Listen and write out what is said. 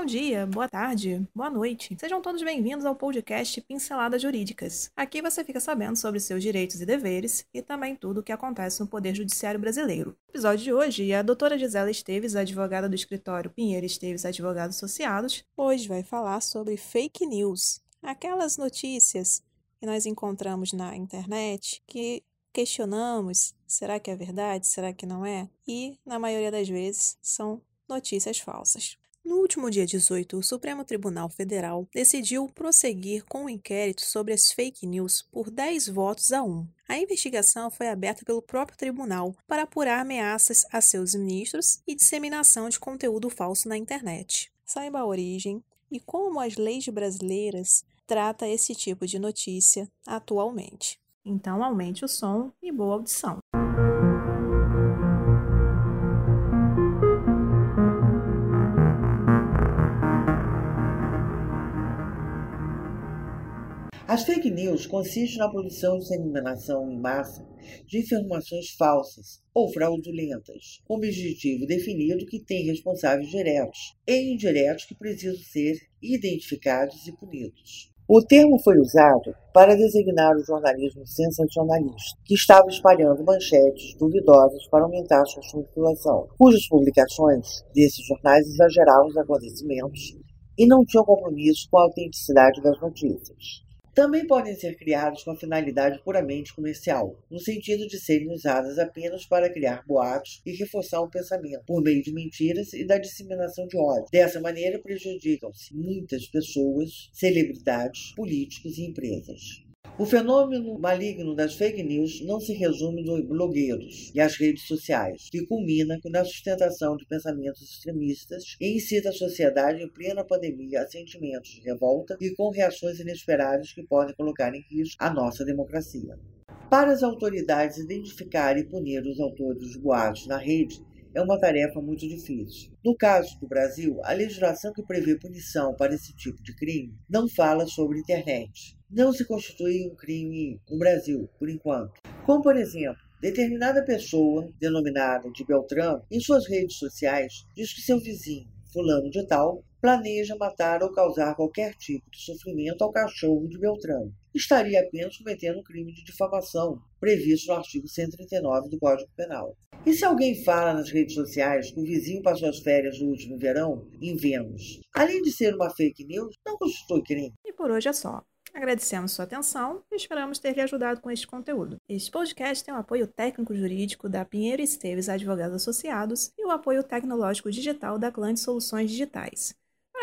Bom dia, boa tarde, boa noite. Sejam todos bem-vindos ao podcast Pinceladas Jurídicas. Aqui você fica sabendo sobre seus direitos e deveres e também tudo o que acontece no Poder Judiciário Brasileiro. No episódio de hoje, a doutora Gisela Esteves, advogada do escritório Pinheiro Esteves Advogados Associados, hoje vai falar sobre fake news, aquelas notícias que nós encontramos na internet que questionamos: será que é verdade? Será que não é? E, na maioria das vezes, são notícias falsas. No último dia 18, o Supremo Tribunal Federal decidiu prosseguir com o um inquérito sobre as fake news por 10 votos a 1. A investigação foi aberta pelo próprio tribunal para apurar ameaças a seus ministros e disseminação de conteúdo falso na internet. Saiba a origem e como as leis brasileiras trata esse tipo de notícia atualmente. Então aumente o som e boa audição. As fake news consistem na produção e disseminação em massa de informações falsas ou fraudulentas, com objetivo definido que tem responsáveis diretos e indiretos que precisam ser identificados e punidos. O termo foi usado para designar o jornalismo sensacionalista, que estava espalhando manchetes duvidosas para aumentar sua circulação, cujas publicações desses jornais exageravam os acontecimentos e não tinham compromisso com a autenticidade das notícias. Também podem ser criados com a finalidade puramente comercial, no sentido de serem usadas apenas para criar boatos e reforçar um pensamento, por meio de mentiras e da disseminação de ódio. Dessa maneira, prejudicam-se muitas pessoas, celebridades, políticos e empresas. O fenômeno maligno das fake news não se resume nos blogueiros e às redes sociais, que culmina na sustentação de pensamentos extremistas e incita a sociedade em plena pandemia a sentimentos de revolta e com reações inesperadas que podem colocar em risco a nossa democracia. Para as autoridades identificarem e punir os autores dos boatos na rede, é uma tarefa muito difícil. No caso do Brasil, a legislação que prevê punição para esse tipo de crime não fala sobre internet, não se constitui um crime no Brasil, por enquanto. Como, por exemplo, determinada pessoa, denominada de Beltrano, em suas redes sociais, diz que seu vizinho, fulano de tal, planeja matar ou causar qualquer tipo de sofrimento ao cachorro de Beltrano. Estaria apenas cometendo um crime de difamação, previsto no artigo 139 do Código Penal. E se alguém fala nas redes sociais que o vizinho passou as férias no último verão em Vênus, além de ser uma fake news, não constitui crime? E por hoje é só. Agradecemos sua atenção e esperamos ter lhe ajudado com este conteúdo. Este podcast tem o apoio técnico-jurídico da Pinheiro Esteves Advogados Associados e o apoio tecnológico digital da Clã Soluções Digitais.